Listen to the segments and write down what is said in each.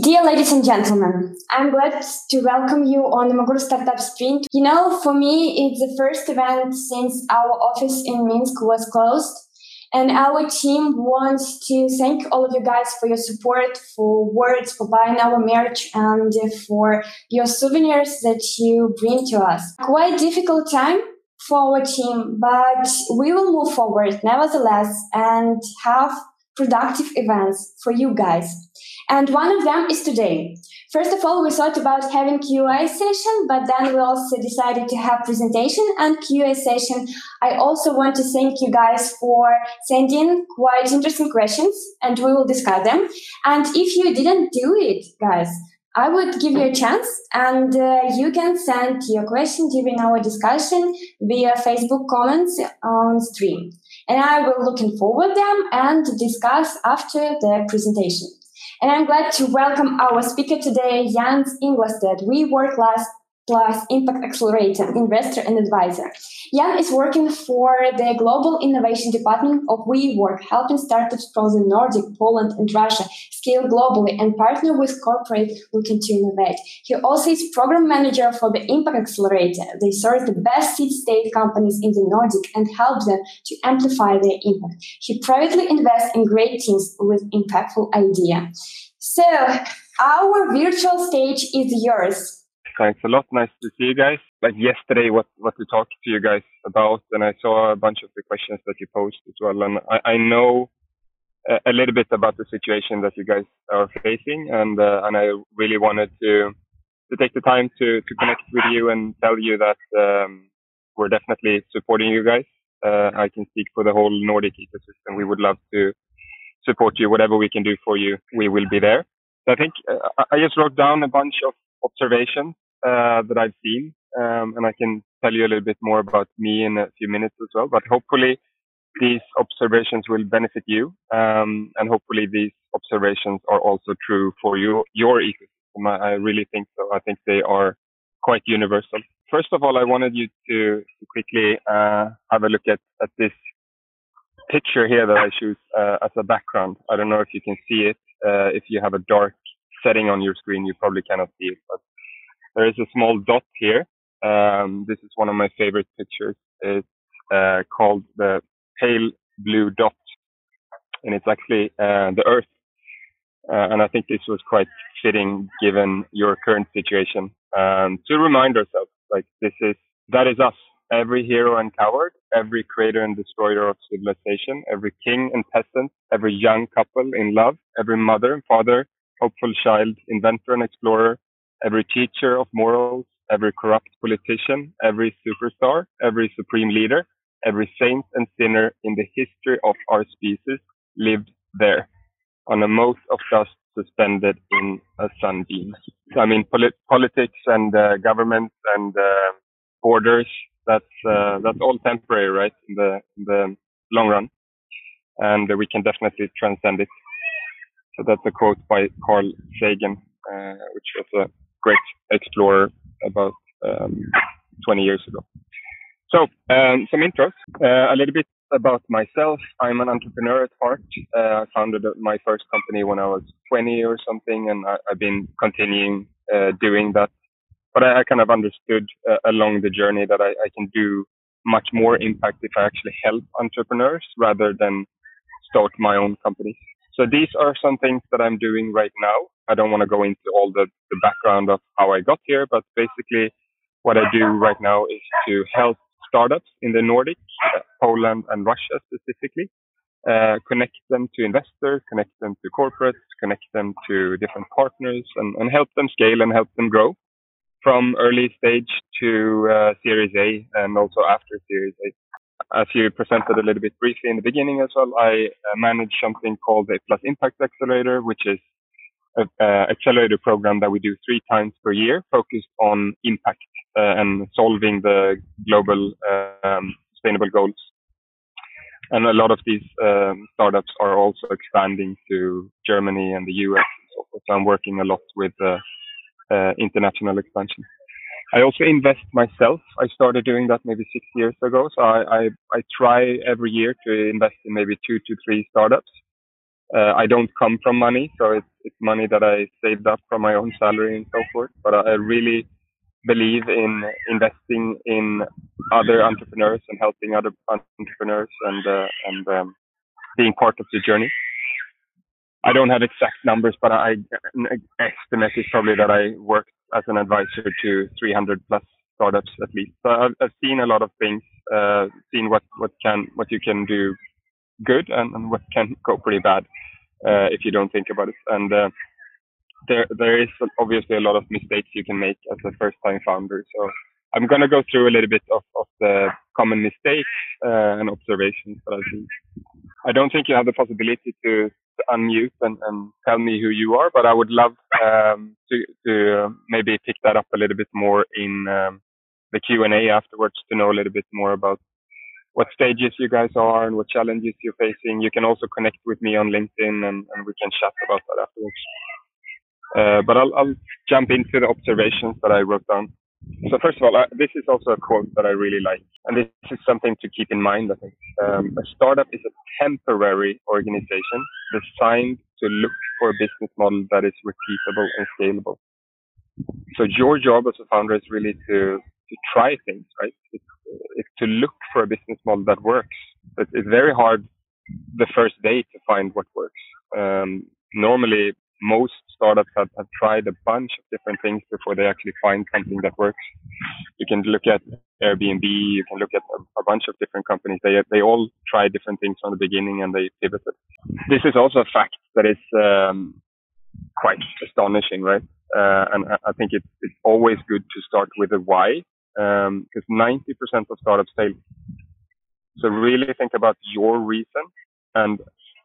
Dear ladies and gentlemen, I'm glad to welcome you on the Imaguru Startup Sprint. You know, for me, it's the first event since our office in Minsk was closed. And our team wants to thank all of you guys for your support, for words, for buying our merch, and for your souvenirs that you bring to us. Quite difficult time for our team, but we will move forward nevertheless and have productive events for you guys. And one of them is today. First of all, we thought about having QA session, but then we also decided to have presentation and QA session. I also want to thank you guys for sending quite interesting questions and we will discuss them. And if you didn't do it, guys, I would give you a chance and uh, you can send your question during our discussion via Facebook comments on stream. And I will looking forward them and discuss after the presentation. And I'm glad to welcome our speaker today, Jans Ingolstadt. WeWork Labs plus Impact Accelerator, investor and advisor. Jan is working for the Global Innovation Department of WeWork, helping startups from the Nordic, Poland, and Russia scale globally and partner with corporate looking to innovate. He also is program manager for the Impact Accelerator. They serve the best seed state companies in the Nordic and help them to amplify their impact. He privately invests in great teams with impactful idea. So our virtual stage is yours. Thanks a lot. Nice to see you guys. Like yesterday, what what to talk to you guys about, and I saw a bunch of the questions that you posed as well, and I, I know a, a little bit about the situation that you guys are facing, and uh, and I really wanted to to take the time to to connect with you and tell you that um, we're definitely supporting you guys. Uh, I can speak for the whole Nordic ecosystem. We would love to support you. Whatever we can do for you, we will be there. So I think uh, I just wrote down a bunch of observations uh, that I've seen, um, and I can tell you a little bit more about me in a few minutes as well. But hopefully, these observations will benefit you, um, and hopefully, these observations are also true for you, your ecosystem. I, I really think so. I think they are quite universal. First of all, I wanted you to, quickly uh, have a look at, at this picture here that I choose uh, as a background. I don't know if you can see it. Uh, if you have a dark setting on your screen, you probably cannot see it, but there is a small dot here. Um, this is one of my favorite pictures. It's uh, called the pale blue dot, and it's actually uh, the Earth. Uh, and I think this was quite fitting given your current situation um, to remind ourselves, like this is that is us. Every hero and coward, every creator and destroyer of civilization, every king and peasant, every young couple in love, every mother and father, hopeful child, inventor and explorer, every teacher of morals, every corrupt politician, every superstar, every supreme leader, every saint and sinner in the history of our species lived there on a mote of dust suspended in a sunbeam. I mean, polit- politics and uh, governments and uh, borders, that's, uh, that's all temporary, right? In the, in the long run. And we can definitely transcend it. So that's a quote by Carl Sagan, uh, which was a great explorer about um, 20 years ago. So, um, some intros. Uh, a little bit about myself. I'm an entrepreneur at heart. Uh, I founded my first company when I was 20 or something, and I, have been continuing uh, doing that. But I, I kind of understood uh, along the journey that I, I, can do much more impact if I actually help entrepreneurs rather than start my own company. So these are some things that I'm doing right now. I don't want to go into all the, the background of how I got here, but basically what I do right now is to help startups in the Nordics, uh, Poland and Russia specifically, uh, connect them to investors, connect them to corporates, connect them to different partners and, and help them scale and help them grow from early stage to uh, Series A and also after Series A. As you presented a little bit briefly in the beginning as well, I uh, manage something called the Plus Impact Accelerator, which is an accelerator program that we do three times per year, focused on impact uh, and solving the global um, sustainable goals. And a lot of these um, startups are also expanding to Germany and the US. So, so I'm working a lot with uh, uh international expansion. I also invest myself. I started doing that maybe six years ago. So I, I, I try every year to invest in maybe two to three startups. Uh, I don't come from money, so it's It's money that I saved up from my own salary and so forth. But I really believe in investing in other entrepreneurs and helping other entrepreneurs and uh, and um, being part of the journey. I don't have exact numbers, but I estimate is probably that I worked as an advisor to 300 plus startups at least. So I've, I've seen a lot of things, uh, seen what, what can, what you can do good and, and what can go pretty bad, uh, if you don't think about it. And, uh, there, there is obviously a lot of mistakes you can make as a first time founder. So I'm going to go through a little bit of, of the common mistakes, uh, and observations that seen. I don't think you have the possibility to to unmute and, and tell me who you are, but I would love um, to, to maybe pick that up a little bit more in um, the Q&A afterwards to know a little bit more about what stages you guys are and what challenges you're facing. You can also connect with me on LinkedIn and, and we can chat about that afterwards. Uh, but I'll, I'll jump into the observations that I wrote down. So first of all, uh, this is also a quote that I really like, and this is something to keep in mind. I think um, a startup is a temporary organization designed to look for a business model that is repeatable and scalable. So your job as a founder is really to to try things, right? It's, it's to look for a business model that works. It's very hard the first day to find what works. Um, normally, most startups have, have tried a bunch of different things before they actually find something that works. You can look at Airbnb, you can look at a, a bunch of different companies. They they all try different things from the beginning and they pivoted. This is also a fact that is um, quite astonishing, right? Uh, and I think it's it's always good to start with a why because um, 90% of startups fail. So really think about your reason and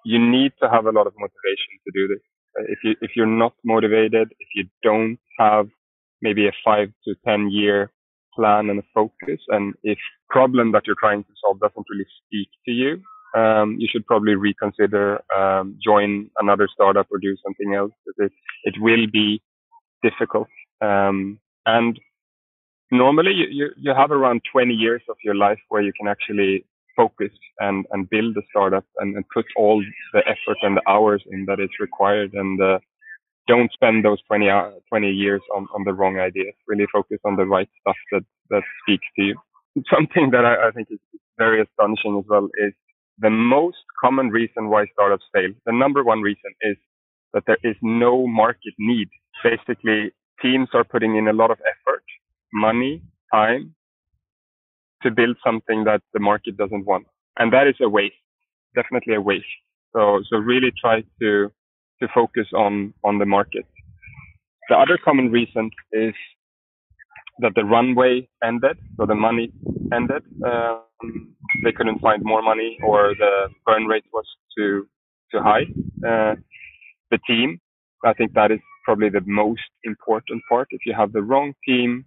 you need to have a lot of motivation to do this if you if you're not motivated, if you don't have maybe a five to ten year plan and a focus, and if problem that you're trying to solve doesn't really speak to you, um, you should probably reconsider um, join another startup or do something else. It it will be difficult, um, and normally you, you have around 20 years of your life where you can actually focus and, and build a startup and, and put all the effort and the hours in that is required and uh, don't spend those 20, uh, 20 years on, on the wrong ideas. Really focus on the right stuff that, that speaks to you. Something that I, I think is very astonishing as well is the most common reason why startups fail. The number one reason is that there is no market need. Basically, teams are putting in a lot of effort, money, time, to build something that the market doesn't want. And that is a waste, definitely a waste. So, so really try to, to focus on, on the market. The other common reason is that the runway ended, so the money ended. Um, they couldn't find more money, or the burn rate was too too high. Uh, the team, I think that is probably the most important part. If you have the wrong team,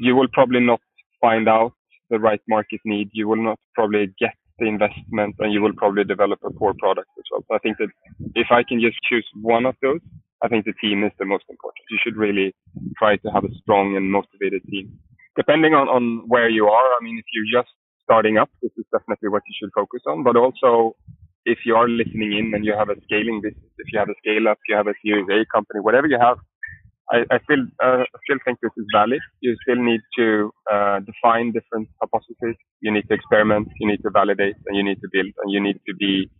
you will probably not find out the right market need, you will not probably get the investment and you will probably develop a poor product as well. So I think that if I can just choose one of those, I think the team is the most important. You should really try to have a strong and motivated team. Depending on, on where you are, I mean, if you're just starting up, this is definitely what you should focus on. But also, if you are listening in and you have a scaling business, if you have a scale up, you have a Series A company, whatever you have, I, I still uh, still think this is valid. You still need to uh, define different hypotheses. You need to experiment. You need to validate, and you need to build, and you need to be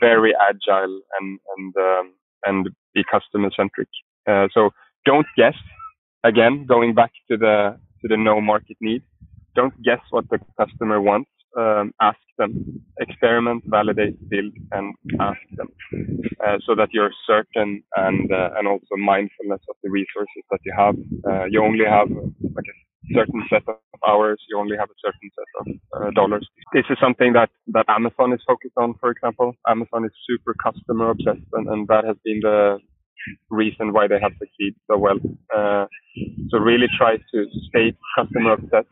very agile and and um, and be customer centric. Uh, so don't guess. Again, going back to the to the no market need. Don't guess what the customer wants um, ask them, experiment, validate, build, and ask them, uh, so that you're certain and uh, and also mindfulness of the resources that you have. Uh, you only have like a certain set of hours. You only have a certain set of uh, dollars. This is something that that Amazon is focused on. For example, Amazon is super customer obsessed, and, and that has been the reason why they have succeeded so well. Uh, so really try to stay customer obsessed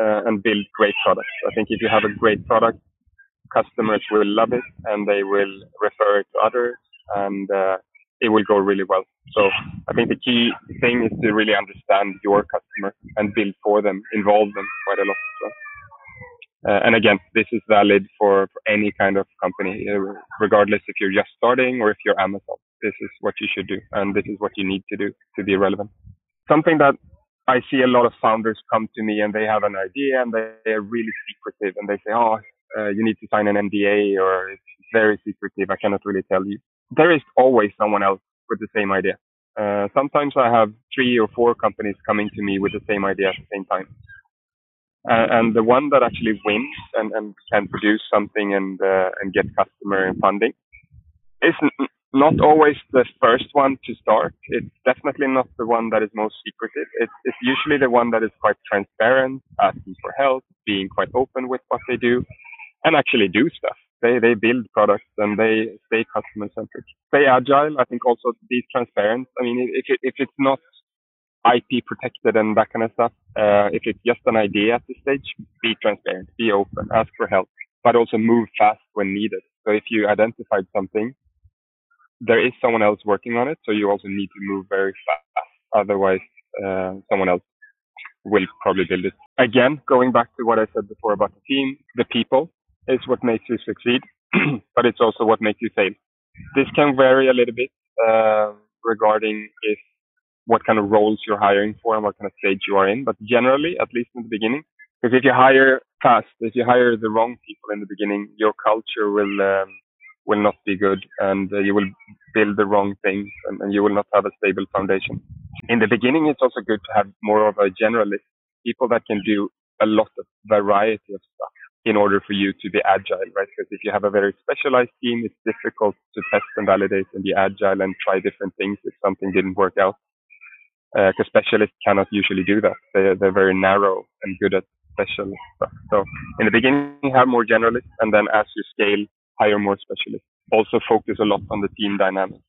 uh, and build great products. I think if you have a great product, customers will love it and they will refer it to others and uh, it will go really well. So I think the key thing is to really understand your customer and build for them, involve them quite a lot. Uh, and again, this is valid for, for any kind of company, regardless if you're just starting or if you're Amazon. this is what you should do and this is what you need to do to be relevant. Something that I see a lot of founders come to me and they have an idea and they are really secretive and they say, oh, uh, you need to sign an NDA or it's very secretive. I cannot really tell you. There is always someone else with the same idea. Uh, sometimes I have three or four companies coming to me with the same idea at the same time. Uh, and the one that actually wins and, and can produce something and uh, and get customer and funding is not always the first one to start. It's definitely not the one that is most secretive. It's, it's usually the one that is quite transparent, asking for help, being quite open with what they do, and actually do stuff. They they build products and they stay customer centric, stay agile. I think also be transparent. I mean, if it, if it's not IP protected and that kind of stuff, uh, if it's just an idea at this stage, be transparent, be open, ask for help, but also move fast when needed. So if you identified something, there is someone else working on it, so you also need to move very fast. Otherwise, uh, someone else will probably build it. Again, going back to what I said before about the team, the people is what makes you succeed, but it's also what makes you fail. This can vary a little bit uh, regarding if what kind of roles you're hiring for and what kind of stage you are in. But generally, at least in the beginning, because if you hire fast, if you hire the wrong people in the beginning, your culture will um, will not be good, and uh, you will build the wrong things, and, and, you will not have a stable foundation. In the beginning, it's also good to have more of a generalist, people that can do a lot of variety of stuff in order for you to be agile, right? Because if you have a very specialized team, it's difficult to test and validate and be agile and try different things if something didn't work out. Because uh, specialists cannot usually do that. They, they're very narrow and good at special stuff. So in the beginning, you have more generalists, and then as you scale, hire more specialists. Also focus a lot on the team dynamics.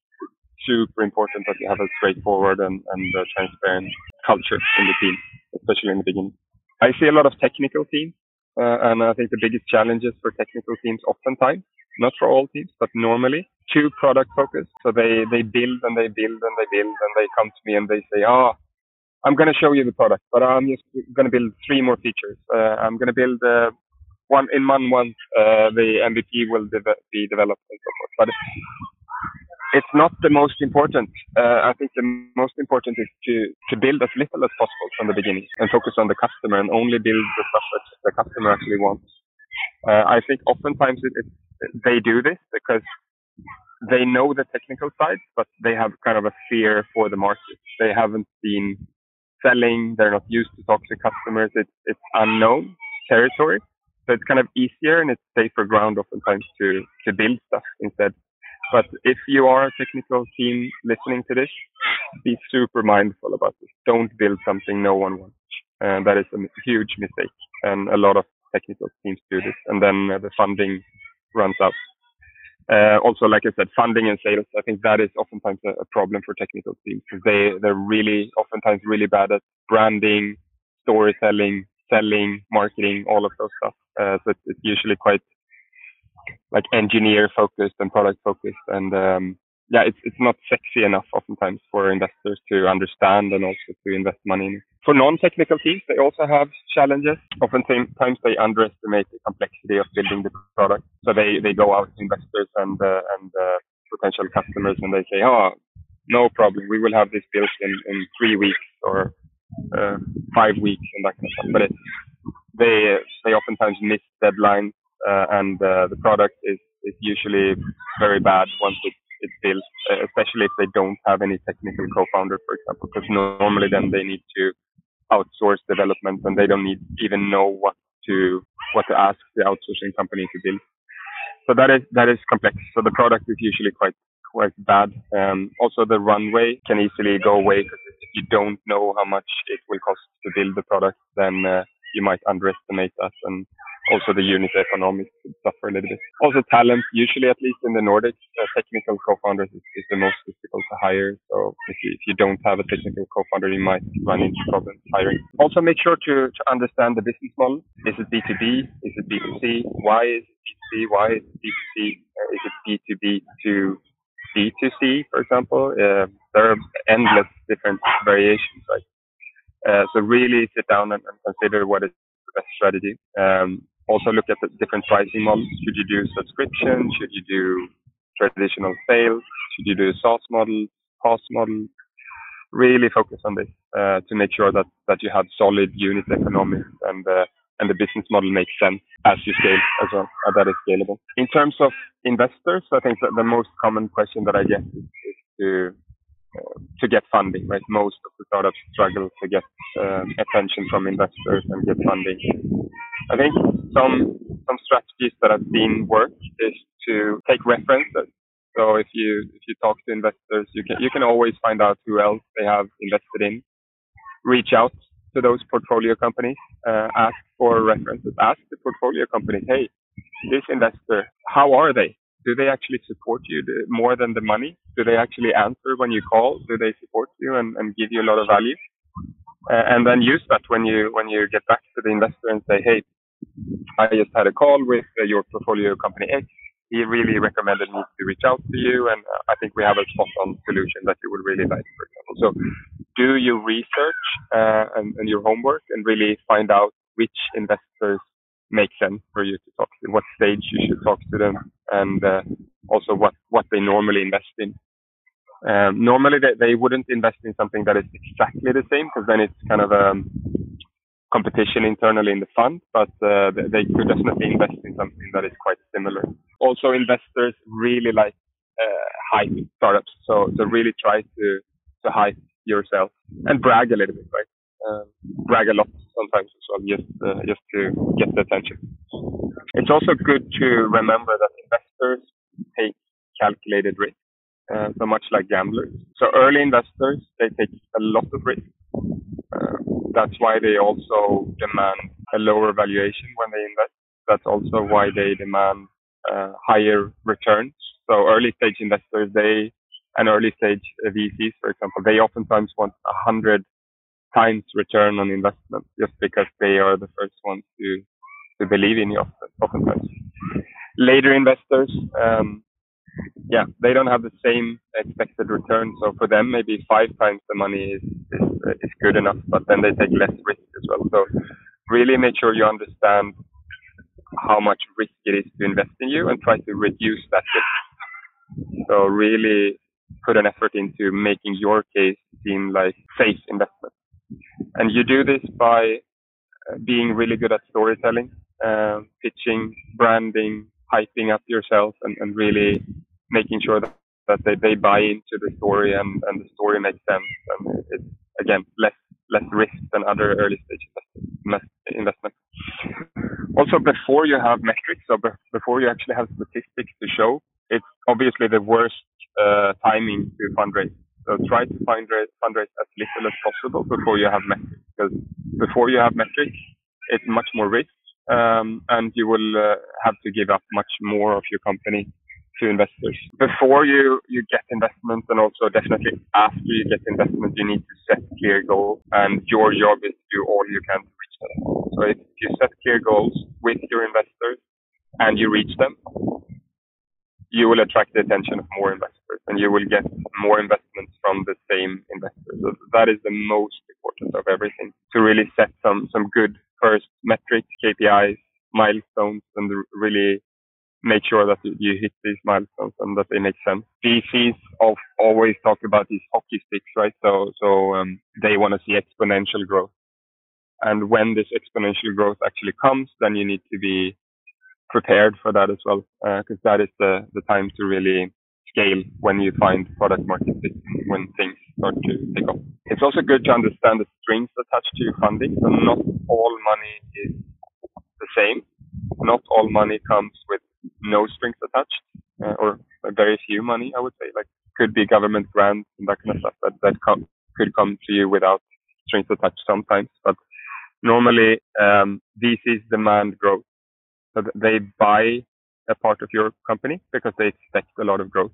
Super important that you have a straightforward and, and transparent culture in the team, especially in the beginning. I see a lot of technical teams uh, and I think the biggest challenges for technical teams oftentimes, not for all teams, but normally, too product focused. So they, they build and they build and they build and they come to me and they say, oh, I'm going to show you the product, but I'm just going to build three more features. Uh, I'm going to build uh, one in one month, uh, the MVP will de- be developed and so forth. But it's not the most important. Uh, I think the most important is to, to build as little as possible from the beginning and focus on the customer and only build the stuff that the customer actually wants. Uh, I think oftentimes it, it, they do this because they know the technical side, but they have kind of a fear for the market. They haven't been selling. They're not used to talk to customers. It's, it's unknown territory. So it's kind of easier and it's safer ground oftentimes to, to build stuff instead. But if you are a technical team listening to this, be super mindful about this. Don't build something no one wants. And that is a huge mistake. And a lot of technical teams do this. And then uh, the funding runs out. Uh, also, like I said, funding and sales, I think that is oftentimes a, a problem for technical teams because they, they're really, oftentimes really bad at branding, storytelling, selling, marketing, all of those stuff. Uh, so it's, it's usually quite like engineer focused and product focused and um, yeah it's it's not sexy enough oftentimes for investors to understand and also to invest money in For non-technical teams, they also have challenges. Oftentimes they underestimate the complexity of building the product. So they, they go out to investors and uh, and uh, potential customers and they say, oh, no problem, we will have this built in, in three weeks or uh, five weeks and that kind of stuff. But they they oftentimes miss deadlines uh, and uh, the product is, is usually very bad once it, it's built, uh, especially if they don't have any technical co-founder, for example, because normally then they need to outsource development and they don't need even know what to what to ask the outsourcing company to build. So that is that is complex. So the product is usually quite quite bad. Um, also, the runway can easily go away because if you don't know how much it will cost to build the product, then uh, you might underestimate that and also the unit economics would suffer a little bit. Also talent, usually at least in the Nordics, uh, technical co-founders is, is, the most difficult to hire. So if you, if you don't have a technical co-founder, you might run into problems hiring. Also make sure to, to understand the business model. Is it B2B? Is it B2C? Why is it B2C? Why is it B2C? Uh, is it B2B to B2C, for example? Uh, there are endless different variations, right? Uh, so really sit down and, and, consider what is the best strategy. Um, also look at the different pricing models. Should you do subscription? Should you do traditional sales? Should you do a SaaS model, PaaS model? Really focus on this uh, to make sure that, that you have solid unit economics and uh, and the business model makes sense as you scale as well, uh, that is scalable. In terms of investors, I think that the most common question that I get is, is to uh, to get funding. Right, most of the startups struggle to get uh, attention from investors and get funding. I think some some strategies that I've seen work is to take references. So if you if you talk to investors, you can you can always find out who else they have invested in. Reach out to those portfolio companies, uh, ask for references, ask the portfolio companies, hey, this investor, how are they? Do they actually support you more than the money? Do they actually answer when you call? Do they support you and, and give you a lot of value? Uh, and then use that when you when you get back to the investor and say, hey, I just had a call with uh, your portfolio company X. He really recommended me to reach out to you, and uh, I think we have a spot-on solution that you would really like, for example. So, do your research uh, and, and your homework, and really find out which investors make sense for you to talk to, what stage you should talk to them, and uh, also what, what they normally invest in. Um, normally, they, they wouldn't invest in something that is exactly the same because then it's kind of a um, competition internally in the fund, but uh, they could definitely invest in something that is quite similar. Also, investors really like uh, hype startups, so so really try to to hype yourself and brag a little bit, right? Um, brag a lot sometimes as well, just uh, just to get the attention. It's also good to remember that investors take calculated risk, uh, so much like gamblers. So early investors they take a lot of risk. Uh, that's why they also demand a lower valuation when they invest. That's also why they demand uh, higher returns. So early stage investors, they and early stage VCs, for example, they oftentimes want a hundred times return on investment just because they are the first ones to to believe in you oftentimes. Later investors, um, yeah, they don't have the same expected return. So for them, maybe five times the money is, is, is good enough, but then they take less risk as well. So really make sure you understand how much risk it is to invest in you and try to reduce that risk. So really put an effort into making your case seem like safe investment. And you do this by uh, being really good at storytelling, uh, pitching, branding, hyping up yourself, and, and really making sure that, that they, they buy into the story and, and the story makes sense. And it's, again, less less risk than other early stage investments. Also, before you have metrics, so before you actually have statistics to show, it's obviously the worst uh, timing to fundraise. So try to fundraise, fundraise as little as possible before you have metrics, because before you have metrics, it's much more risk, um, and you will uh, have to give up much more of your company to investors. Before you, you get investment and also definitely after you get investment, you need to set clear goals and your job is to do all you can to reach them. So if you set clear goals with your investors and you reach them, you will attract the attention of more investors and you will get more investments from the same investors. So that is the most important of everything to really set some, some good first metrics, KPIs, milestones and really make sure that you hit these milestones and that they make sense. VCs always talk about these hockey sticks, right? So, so um, they want to see exponential growth. And when this exponential growth actually comes, then you need to be prepared for that as well, because uh, that is the, the time to really scale when you find product market fit, when things start to take off. It's also good to understand the strings attached to your funding. So not all money is the same. Not all money comes with no strings attached, uh, or very few money, I would say. Like could be government grants and that kind of stuff that that come, could come to you without strings attached sometimes. But normally, um, VCs demand growth, so they buy a part of your company because they expect a lot of growth.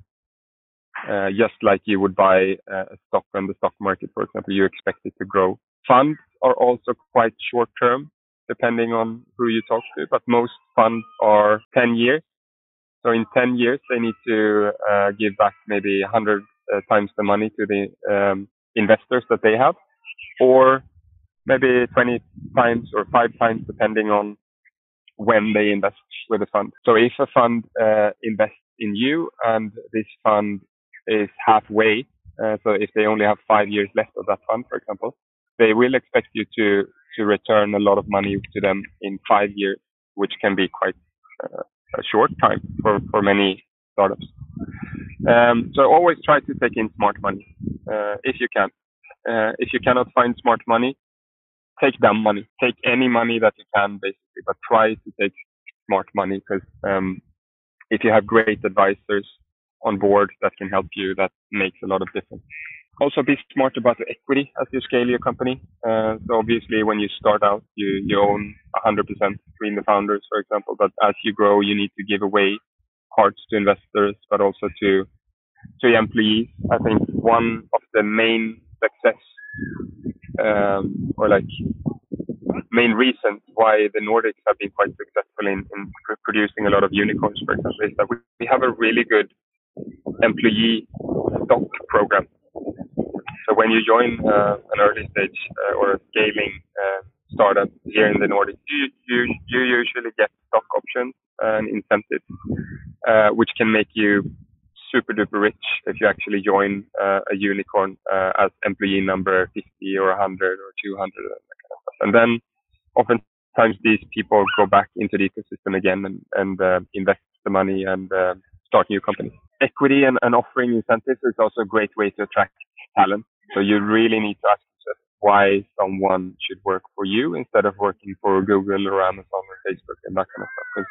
Uh, just like you would buy a stock on the stock market, for example, you expect it to grow. Funds are also quite short term depending on who you talk to, but most funds are 10 years. So in 10 years, they need to uh, give back maybe 100 uh, times the money to the um, investors that they have, or maybe 20 times or five times, depending on when they invest with a fund. So if a fund uh, invests in you and this fund is halfway, uh, so if they only have five years left of that fund, for example, they will expect you to to return a lot of money to them in five years, which can be quite uh, a short time for for many startups. Um, so always try to take in smart money uh, if you can. Uh, if you cannot find smart money, take that money. Take any money that you can, basically, but try to take smart money because um, if you have great advisors on board that can help you, that makes a lot of difference. Also, be smart about the equity as you scale your company. Uh, so obviously, when you start out, you, you own 100% between the founders, for example. But as you grow, you need to give away parts to investors, but also to to employees. I think one of the main success um, or like main reasons why the Nordics have been quite successful in, in producing a lot of unicorns, for example, is that we, we have a really good employee stock program. So when you join uh, an early stage uh, or a scaling uh, startup here in the Nordics, you, you, you usually get stock options and incentives, uh, which can make you super duper rich if you actually join uh, a unicorn uh, as employee number 50 or 100 or 200 and kind of stuff. And then oftentimes these people go back into the ecosystem again and, and uh, invest the money and uh, start new companies. Equity and, and offering incentives is also a great way to attract talent. So you really need to ask yourself why someone should work for you instead of working for Google or Amazon or Facebook and that kind of stuff. Because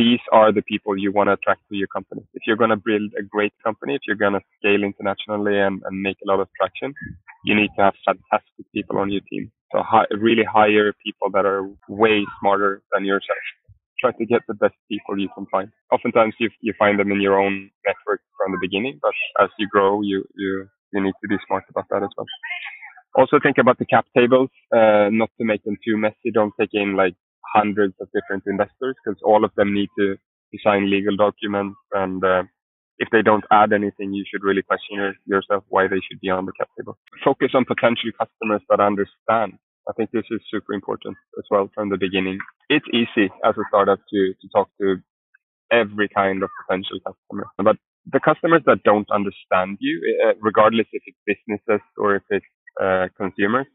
these are the people you want to attract to your company. If you're going to build a great company, if you're going to scale internationally and, and make a lot of traction, you need to have fantastic people on your team. So hi, really hire people that are way smarter than yourself. Try to get the best people you can find. Oftentimes you, you find them in your own network from the beginning, but as you grow, you, you, you need to be smart about that as well. Also think about the cap tables, uh, not to make them too messy. Don't take in like hundreds of different investors because all of them need to, sign legal documents and uh, if they don't add anything, you should really question yourself why they should be on the cap table. Focus on potential customers that understand. I think this is super important as well from the beginning. It's easy as a startup to, to talk to every kind of potential customer, but the customers that don't understand you, uh, regardless if it's businesses or if it's uh, consumers,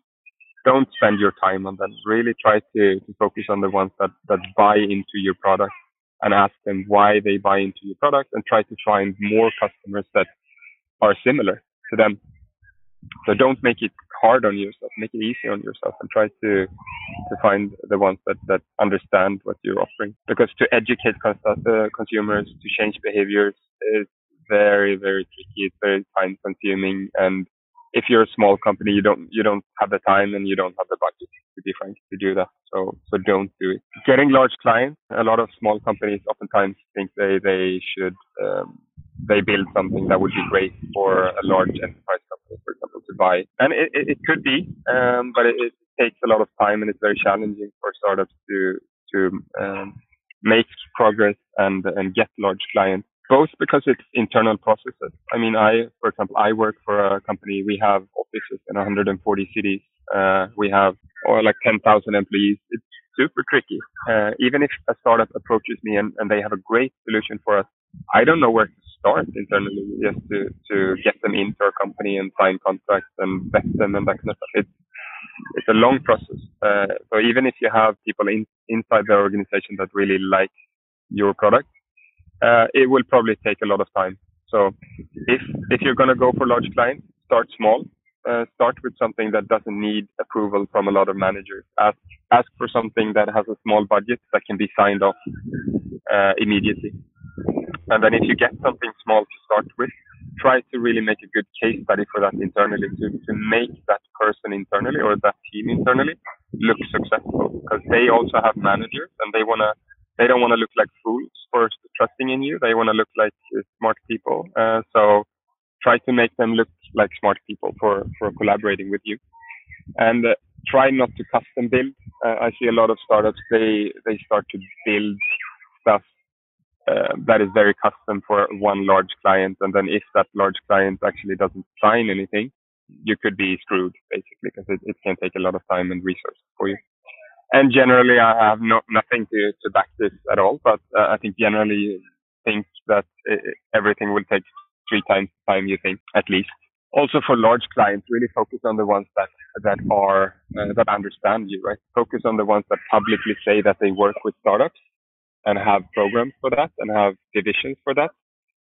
don't spend your time on them. Really try to, to focus on the ones that, that buy into your product and ask them why they buy into your product and try to find more customers that are similar to them. So don't make it hard on yourself, make it easy on yourself and try to to find the ones that, that understand what you're offering. Because to educate cons- uh, consumers to change behaviors is very, very tricky. It's very time consuming and if you're a small company, you don't you don't have the time and you don't have the budget to be frank to do that. So so don't do it. Getting large clients. A lot of small companies oftentimes think they they should um, they build something that would be great for a large enterprise company, for example, to buy. And it, it, it could be, um, but it, it, takes a lot of time and it's very challenging for startups to to um, make progress and and get large clients both because it's internal processes. I mean, I, for example, I work for a company. We have offices in 140 cities. Uh, we have or like 10,000 employees. It's super tricky. Uh, even if a startup approaches me and, and they have a great solution for us, I don't know where to start internally just to, to get them into our company and sign contracts and vet them and that kind of stuff. It's, it's a long process. Uh, so even if you have people in, inside the organization that really like your product, uh, it will probably take a lot of time. So if if you're going to go for large clients, start small. Uh, start with something that doesn't need approval from a lot of managers. Ask ask for something that has a small budget that can be signed off uh, immediately. And then if you get something small to start with, try to really make a good case study for that internally to, to make that person internally or that team internally look successful because they also have managers and they want to they don't want to look like fools for trusting in you. They want to look like smart people. Uh, so try to make them look like smart people for, for collaborating with you. And uh, try not to custom build. Uh, I see a lot of startups, they, they start to build stuff uh, that is very custom for one large client. And then if that large client actually doesn't sign anything, you could be screwed basically because it, it can take a lot of time and resources for you and generally I have no, nothing to, to back this at all. But uh, I think generally think that everything will take three times the time you think at least. Also for large clients, really focus on the ones that that are uh, that understand you, right? Focus on the ones that publicly say that they work with startups and have programs for that and have divisions for that.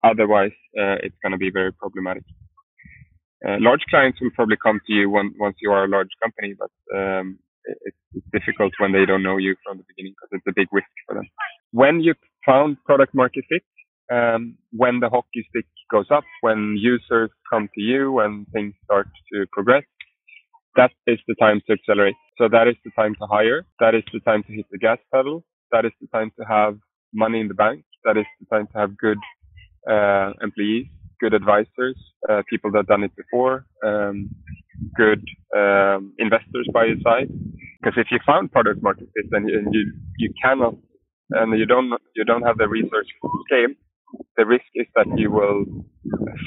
Otherwise, uh, it's going to be very problematic. Uh, large clients will probably come to you when, once you are a large company, but um, it's, difficult when they don't know you from the beginning because it's a big risk for them. When you found product market fit, um, when the hockey stick goes up, when users come to you, when things start to progress, that is the time to accelerate. So that is the time to hire. That is the time to hit the gas pedal. That is the time to have money in the bank. That is the time to have good uh, employees, good advisors, uh, people that done it before, um, good um, investors by your side. Because if you found product market fit and, and you you cannot and you don't you don't have the research scale, the risk is that you will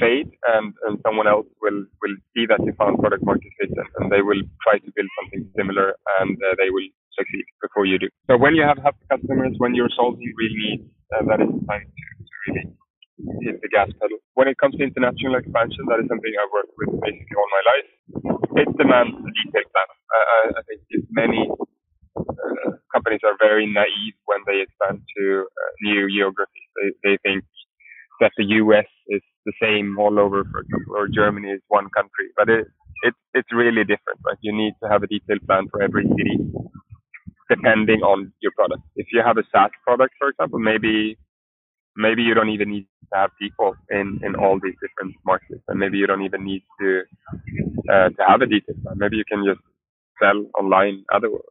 fade and, and someone else will, will see that you found product market fit and, and they will try to build something similar and uh, they will succeed before you do. So when you have happy customers, when you're solving real needs, uh, that is the time to, to really hit the gas pedal. When it comes to international expansion, that is something I've worked with basically all my life. It demands a detailed plan. Uh, I think many uh, companies are very naive when they expand to uh, new geographies. They, they think that the US is the same all over, for example, or Germany is one country, but it, it it's really different. Right? You need to have a detailed plan for every city, depending on your product. If you have a SaaS product, for example, maybe maybe you don't even need to have people in in all these different markets, and maybe you don't even need to uh, to have a detailed plan. Maybe you can just sell online otherwise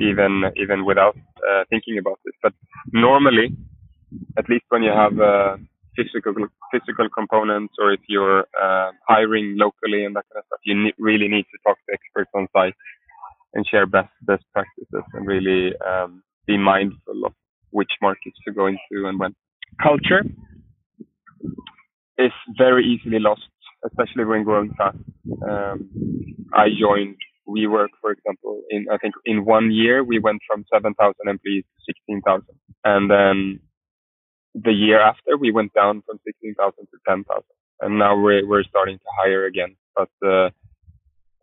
even even without uh, thinking about this. But normally, at least when you have uh, physical physical components, or if you're uh, hiring locally and that kind of stuff, you ne- really need to talk to experts on site and share best best practices and really um, be mindful of which markets to go into and when. Culture is very easily lost, especially when growing fast. Um, I joined WeWork, for example, in I think in one year we went from 7,000 employees to 16,000, and then the year after we went down from 16,000 to 10,000, and now we're we're starting to hire again. But uh,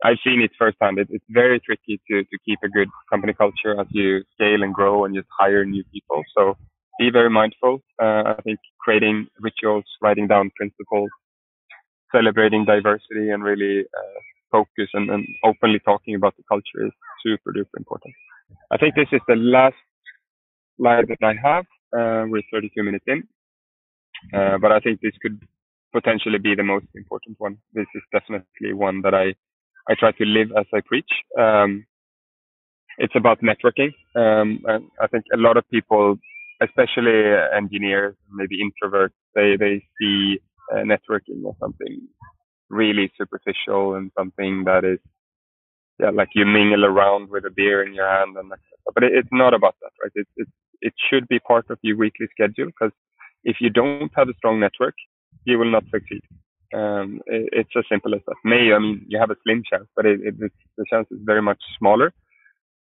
I've seen it firsthand. It, it's very tricky to to keep a good company culture as you scale and grow and just hire new people. So be very mindful. Uh, I think creating rituals, writing down principles, celebrating diversity, and really uh, focus and, and openly talking about the culture is super duper important. I think this is the last slide that I have. Uh, we're 32 minutes in, uh, but I think this could potentially be the most important one. This is definitely one that I I try to live as I preach. Um, it's about networking. Um, I think a lot of people, especially engineers, maybe introverts, they they see uh, networking as something really superficial and something that is yeah like you mingle around with a beer in your hand and but it, it's not about that right it, it it should be part of your weekly schedule because if you don't have a strong network you will not succeed um, it, it's as simple as that may i mean you have a slim chance but it, it, the chance is very much smaller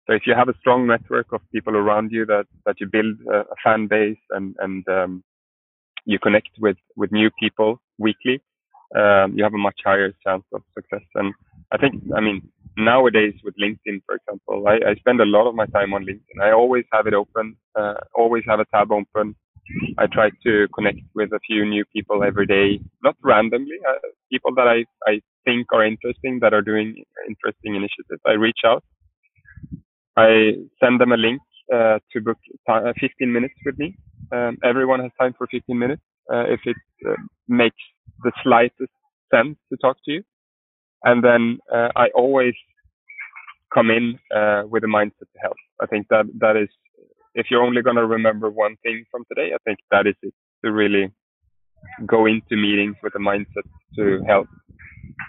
so if you have a strong network of people around you that that you build a, a fan base and and um, you connect with with new people weekly um, you have a much higher chance of success. And I think, I mean, nowadays with LinkedIn, for example, I, I spend a lot of my time on LinkedIn. I always have it open, uh, always have a tab open. I try to connect with a few new people every day, not randomly, uh, people that I, I think are interesting, that are doing interesting initiatives. I reach out. I send them a link uh, to book uh, 15 minutes with me. Um, everyone has time for 15 minutes. Uh, if it uh, makes the slightest sense to talk to you. And then uh, I always come in uh, with a mindset to help. I think that that is, if you're only going to remember one thing from today, I think that is it to really go into meetings with a mindset to help.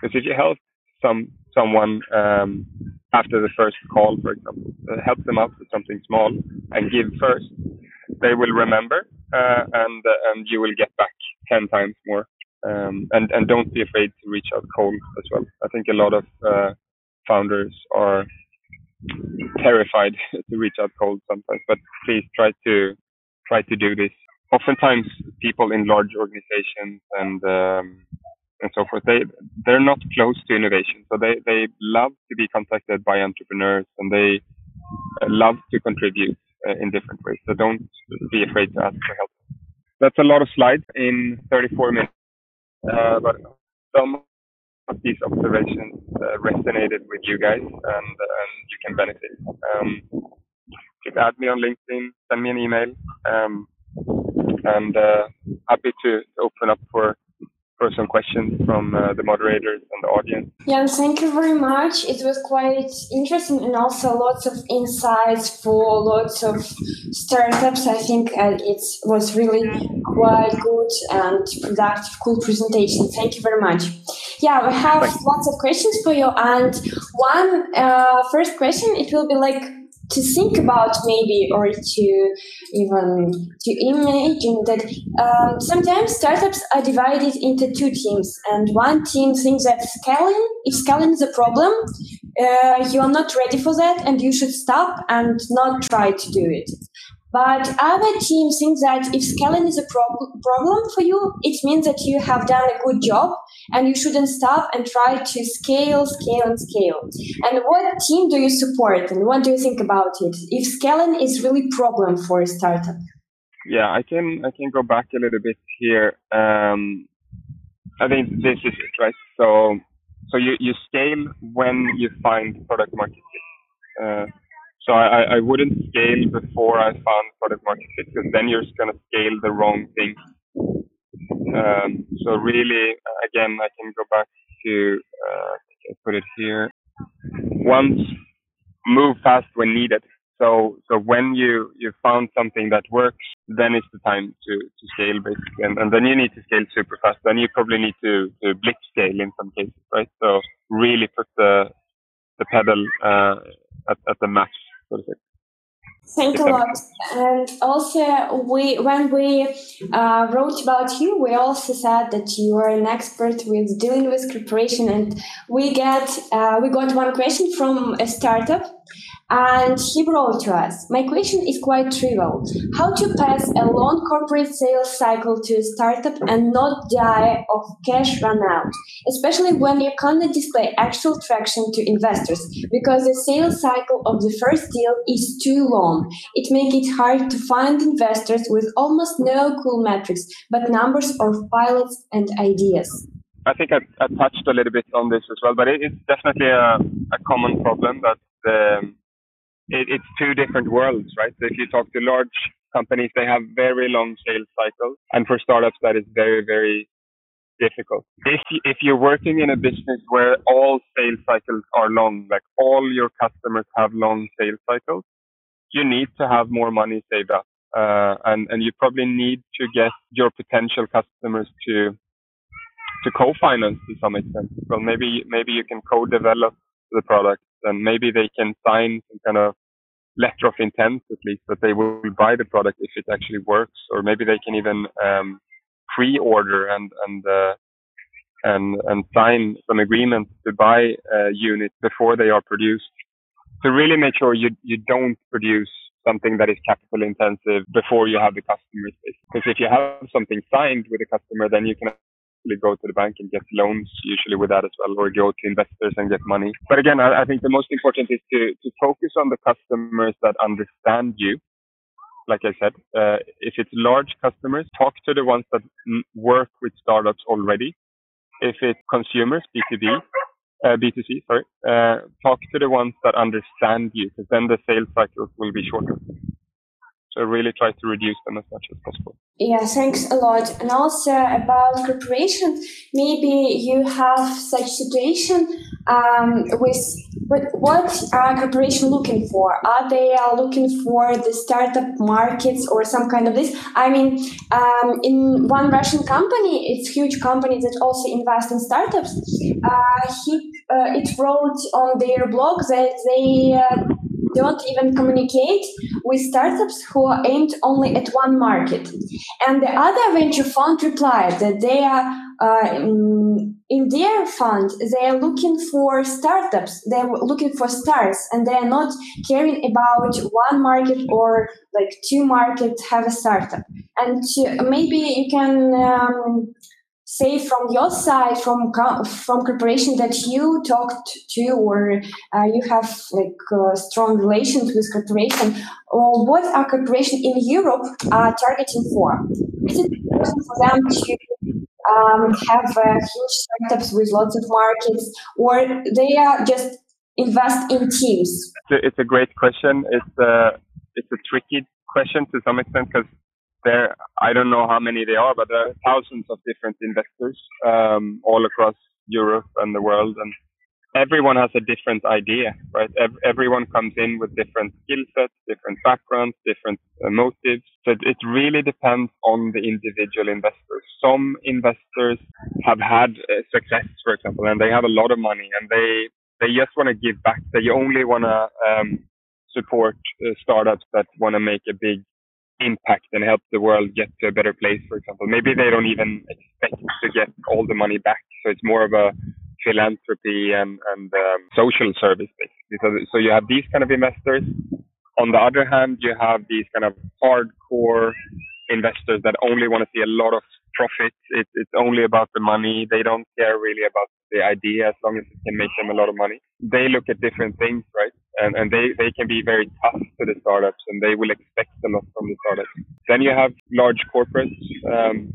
Because if you help some someone um, after the first call, for example, uh, help them out with something small and give first, they will remember uh, and uh, and you will get back ten times more um, and and don't be afraid to reach out cold as well. I think a lot of uh, founders are terrified to reach out cold sometimes, but please try to try to do this oftentimes people in large organizations and um, and so forth, they they're not close to innovation. So they they love to be contacted by entrepreneurs and they love to contribute uh, in different ways. So don't be afraid to ask for help. That's a lot of slides in 34 minutes, uh, but some of these observations uh, resonated with you guys, and, and you can benefit. Um, just add me on LinkedIn, send me an email, um, and uh, happy to open up for for some questions from uh, the moderators and the audience. Yeah, thank you very much. It was quite interesting and also lots of insights for lots of startups. I think uh, it was really quite good and productive, cool presentation. Thank you very much. Yeah, we have lots of questions for you. And one uh, first question, it will be like, to think about maybe or to even to imagine that um, sometimes startups are divided into two teams and one team thinks that scaling if scaling is a problem uh, you are not ready for that and you should stop and not try to do it but other teams think that if scaling is a prob- problem for you, it means that you have done a good job and you shouldn't stop and try to scale, scale, and scale. And what team do you support and what do you think about it? If scaling is really problem for a startup? Yeah, I can I can go back a little bit here. Um, I think this is it, right? So so you, you scale when you find product market fit. Uh, so I, I wouldn't scale before I found product market fit because then you're just going to scale the wrong thing. Um, so really, again, I can go back to uh, put it here. Once move fast when needed. So so when you you found something that works, then it's the time to to scale basically, and, and then you need to scale super fast. Then you probably need to to blitz scale in some cases, right? So really put the the pedal uh, at at the max say. Thank a lot. And also, we when we uh, wrote about you, we also said that you are an expert with dealing with corporation, and we get uh, we got one question from a startup and he wrote to us My question is quite trivial. How to pass a long corporate sales cycle to a startup and not die of cash run out, especially when you can't display actual traction to investors because the sales cycle of the first deal is too long. It makes it hard to find investors with almost no cool metrics, but numbers of pilots and ideas. I think I, I touched a little bit on this as well, but it, it's definitely a, a common problem that the it, it's two different worlds, right? So if you talk to large companies, they have very long sales cycles, and for startups, that is very, very difficult. If if you're working in a business where all sales cycles are long, like all your customers have long sales cycles, you need to have more money saved up, uh, and and you probably need to get your potential customers to to co-finance to some extent. Well, maybe maybe you can co-develop the product and maybe they can sign some kind of letter of intent at least that they will buy the product if it actually works, or maybe they can even um, pre-order and and uh, and and sign some agreement to buy a unit before they are produced. To really make sure you you don't produce something that is capital intensive before you have the customer Because if you have something signed with a customer, then you can actually go to the bank and get loans usually with that as well, or go to investors and get money. But again, I, I think the most important is to, to focus on the customers that understand you. Like I said, uh, if it's large customers, talk to the ones that work with startups already. If it's consumers, B2B, uh, B2C, sorry, uh, talk to the ones that understand you, because then the sales cycles will be shorter. So really try to reduce them as much as possible. Yeah, thanks a lot. And also about corporation, maybe you have such situation um, with but what are corporation looking for? Are they are looking for the startup markets or some kind of this? I mean, um, in one Russian company, it's huge company that also invest in startups. Uh, he uh, it wrote on their blog that they uh, don't even communicate with startups who are aimed only at one market. And the other venture fund replied that they are uh, in their fund, they are looking for startups. They're looking for stars, and they are not caring about one market or like two markets have a startup. And maybe you can um, say from your side, from from corporation that you talked to, or uh, you have like uh, strong relations with corporation, or what are corporation in Europe are targeting for? Is it for them to um, have uh, huge startups with lots of markets, or they are just invest in teams? It's a great question. It's a it's a tricky question to some extent because there I don't know how many there are, but there are thousands of different investors um, all across Europe and the world, and everyone has a different idea, right? Ev- everyone comes in with different skill sets, different backgrounds, different uh, motives. So it really depends on the individual investors. Some investors have had uh, success, for example, and they have a lot of money and they, they just want to give back. They only want to um, support uh, startups that want to make a big impact and help the world get to a better place, for example. Maybe they don't even expect to get all the money back. So it's more of a philanthropy and, and um, social service, basically. So, so you have these kind of investors. On the other hand, you have these kind of hardcore investors that only want to see a lot of profit. It, it's only about the money. They don't care really about the idea as long as it can make them a lot of money. They look at different things, right? And, and they, they can be very tough to the startups and they will expect a lot from the startups. Then you have large corporates. Um,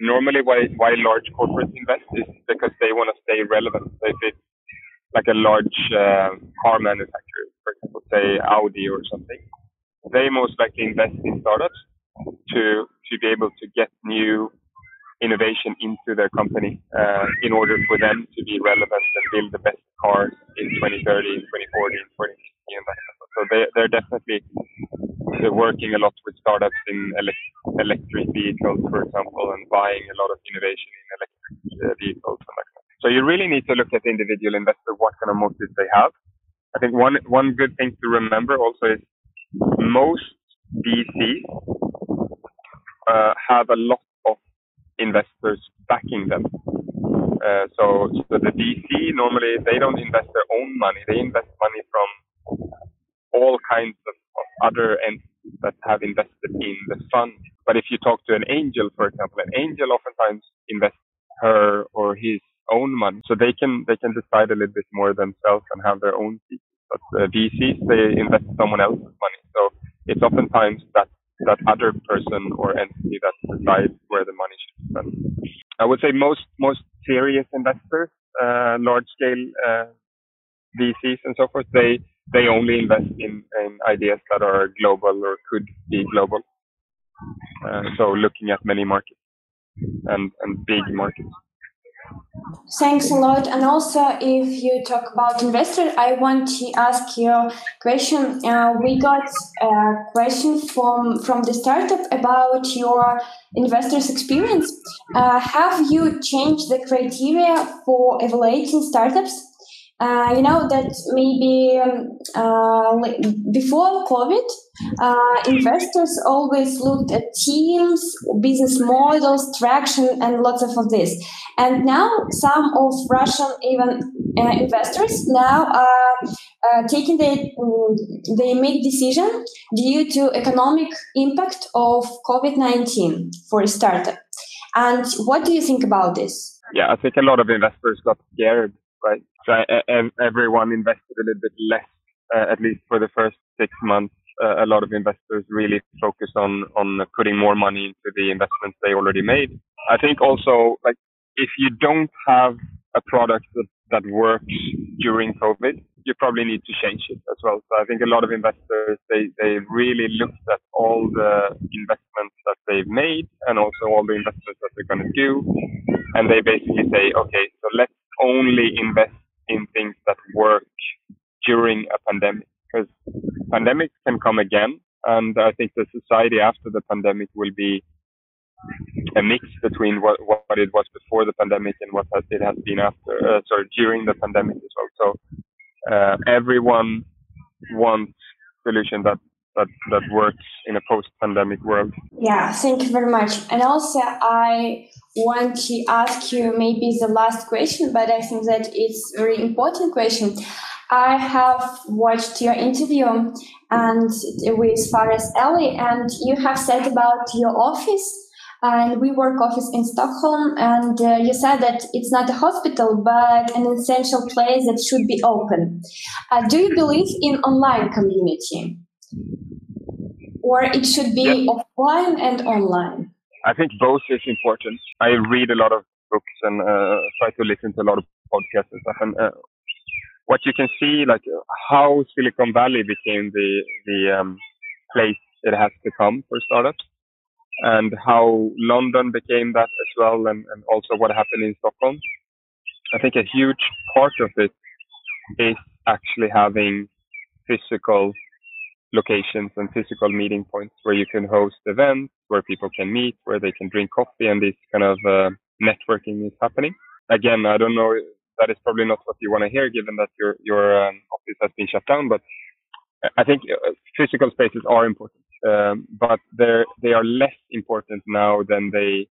normally why why large corporates invest is because they want to stay relevant. So if it's like a large uh, car manufacturer, for example, say Audi or something, they most likely invest in startups to to be able to get new innovation into their company uh, in order for them to be relevant and build the best cars in 2030, 2040, 2050, and that. So they they're definitely they're working a lot with startups in elect- electric vehicles, for example, and buying a lot of innovation in electric uh, vehicles. And that. So you really need to look at the individual investor, what kind of motives they have. I think one one good thing to remember also is most VCs uh, have a lot investors backing them. Uh, so, so the VC normally they don't invest their own money; they invest money from all kinds of, of other entities that have invested in the fund. But if you talk to an angel, for example, an angel oftentimes invests her or his own money, so they can they can decide a little bit more themselves and have their own. But uh, VCs they invest someone else's money, so it's oftentimes that that other person or entity that decides where the money should be spent. I would say most most serious investors, uh, large scale uh, VCs and so forth, they they only invest in, in ideas that are global or could be global. Uh, so looking at many markets and, and big markets. Thanks a lot. And also, if you talk about investor, I want to ask you a question. Uh, we got a question from from the startup about your investors' experience. Uh, have you changed the criteria for evaluating startups? Uh, you know that maybe um, uh, before COVID, uh, investors always looked at teams, business models, traction, and lots of, of this. And now some of Russian even uh, investors now are uh, taking the they make decision due to economic impact of COVID nineteen for a startup. And what do you think about this? Yeah, I think a lot of investors got scared right? So everyone invested a little bit less, uh, at least for the first six months. Uh, a lot of investors really focused on on putting more money into the investments they already made. I think also like if you don't have a product that, that works during COVID, you probably need to change it as well. So I think a lot of investors they they really looked at all the investments that they've made and also all the investments that they're going to do, and they basically say, okay, so let's only invest work during a pandemic because pandemics can come again. And I think the society after the pandemic will be a mix between what, what it was before the pandemic and what it has been after, uh, sorry, during the pandemic as well. So uh, everyone wants solution that that that works in a post-pandemic world. Yeah, thank you very much. And also, I want to ask you maybe the last question, but I think that it's a very important question. I have watched your interview and with Fares Ali, and you have said about your office and WeWork office in Stockholm. And uh, you said that it's not a hospital, but an essential place that should be open. Uh, do you believe in online community, or it should be offline and online? I think both is important. I read a lot of books and uh, try to listen to a lot of podcasts and stuff. And uh, what you can see, like how Silicon Valley became the the um, place it has become for startups and how London became that as well, and, and also what happened in Stockholm. I think a huge part of it is actually having physical locations and physical meeting points where you can host events, where people can meet, where they can drink coffee, and this kind of uh, networking is happening. Again, I don't know. That is probably not what you want to hear, given that your your um, office has been shut down. But I think uh, physical spaces are important um, but they they are less important now than they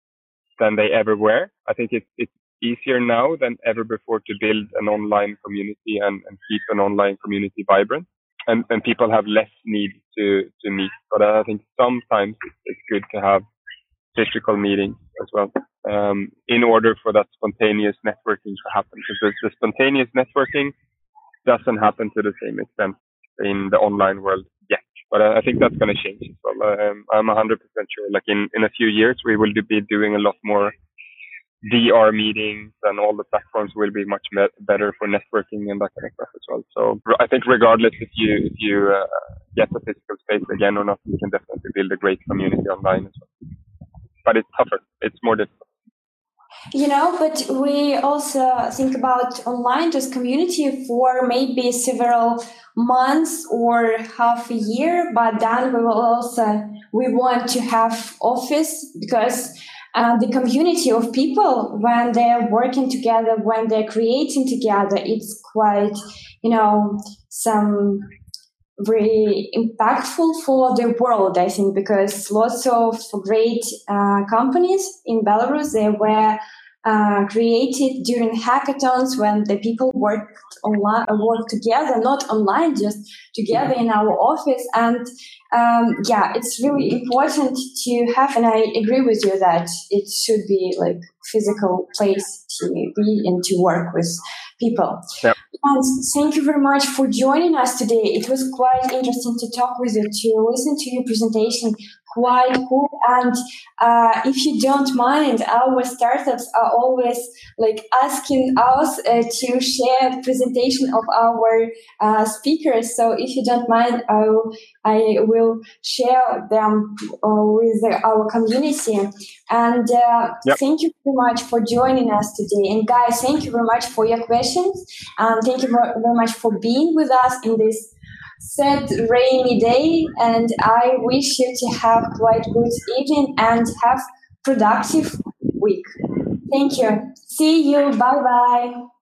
than they ever were. I think it's it's easier now than ever before to build an online community and, and keep an online community vibrant. And, and people have less need to, to meet. But I think sometimes it's, good to have physical meetings as well um, in order for that spontaneous networking to happen. Because the spontaneous networking doesn't happen to the same extent in the online world yet. But I think that's going to change as well. Um, I'm 100% sure. Like in, in a few years, we will be doing a lot more VR meetings and all the platforms will be much better for networking and that kind of stuff as well. So I think regardless if you if you uh, get a physical space again or not, you can definitely build a great community online as well. But it's tougher. It's more difficult. You know, but we also think about online just community for maybe several months or half a year, but then we will also we want to have office because uh, the community of people when they're working together, when they're creating together, it's quite you know some very impactful for the world, I think, because lots of great uh, companies in Belarus they were uh, created during hackathons when the people worked online, uh, work together, not online, just together in our office. And um, yeah, it's really important to have, and I agree with you that it should be like physical place to be and to work with people. Yep. And thank you very much for joining us today. It was quite interesting to talk with you, to listen to your presentation, quite cool. And uh, if you don't mind, our startups are always like asking us uh, to share presentation of our uh, speakers. So if you don't mind, I will, I will share them uh, with our community. And uh, yep. thank you very much for joining us today. And guys, thank you very much for your questions. And thank you very much for being with us in this sad rainy day and I wish you to have quite good evening and have productive week. Thank you. See you. Bye bye.